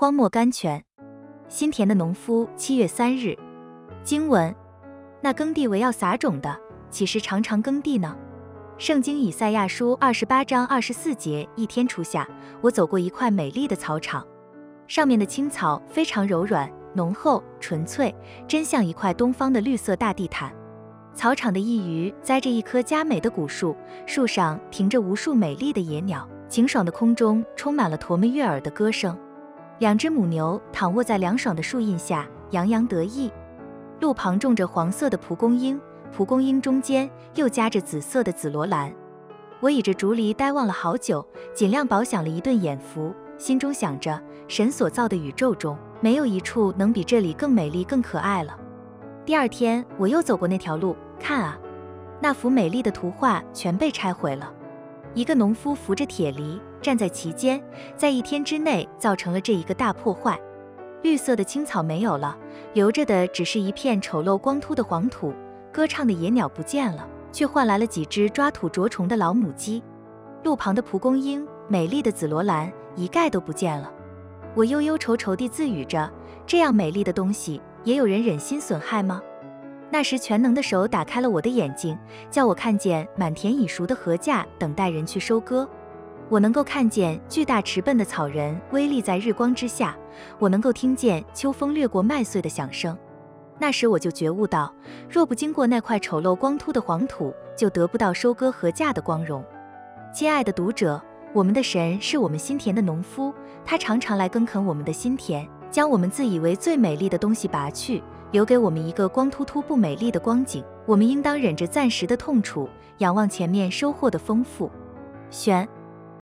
荒漠甘泉。新田的农夫，七月三日。经文：那耕地为要撒种的，岂是常常耕地呢？圣经以赛亚书二十八章二十四节。一天初夏，我走过一块美丽的草场，上面的青草非常柔软、浓厚、纯粹，真像一块东方的绿色大地毯。草场的一隅栽着一棵佳美的古树，树上停着无数美丽的野鸟，晴爽的空中充满了驼们悦耳的歌声。两只母牛躺卧在凉爽的树荫下，洋洋得意。路旁种着黄色的蒲公英，蒲公英中间又夹着紫色的紫罗兰。我倚着竹篱呆望了好久，尽量饱享了一顿眼福，心中想着：神所造的宇宙中，没有一处能比这里更美丽、更可爱了。第二天，我又走过那条路，看啊，那幅美丽的图画全被拆毁了。一个农夫扶着铁犁。站在其间，在一天之内造成了这一个大破坏。绿色的青草没有了，留着的只是一片丑陋光秃的黄土。歌唱的野鸟不见了，却换来了几只抓土捉虫的老母鸡。路旁的蒲公英、美丽的紫罗兰一概都不见了。我忧忧愁愁地自语着：这样美丽的东西，也有人忍心损害吗？那时，全能的手打开了我的眼睛，叫我看见满田已熟的禾稼等待人去收割。我能够看见巨大迟笨的草人微立在日光之下，我能够听见秋风掠过麦穗的响声。那时我就觉悟到，若不经过那块丑陋光秃的黄土，就得不到收割禾稼的光荣。亲爱的读者，我们的神是我们心田的农夫，他常常来耕垦我们的心田，将我们自以为最美丽的东西拔去，留给我们一个光秃秃不美丽的光景。我们应当忍着暂时的痛楚，仰望前面收获的丰富。选。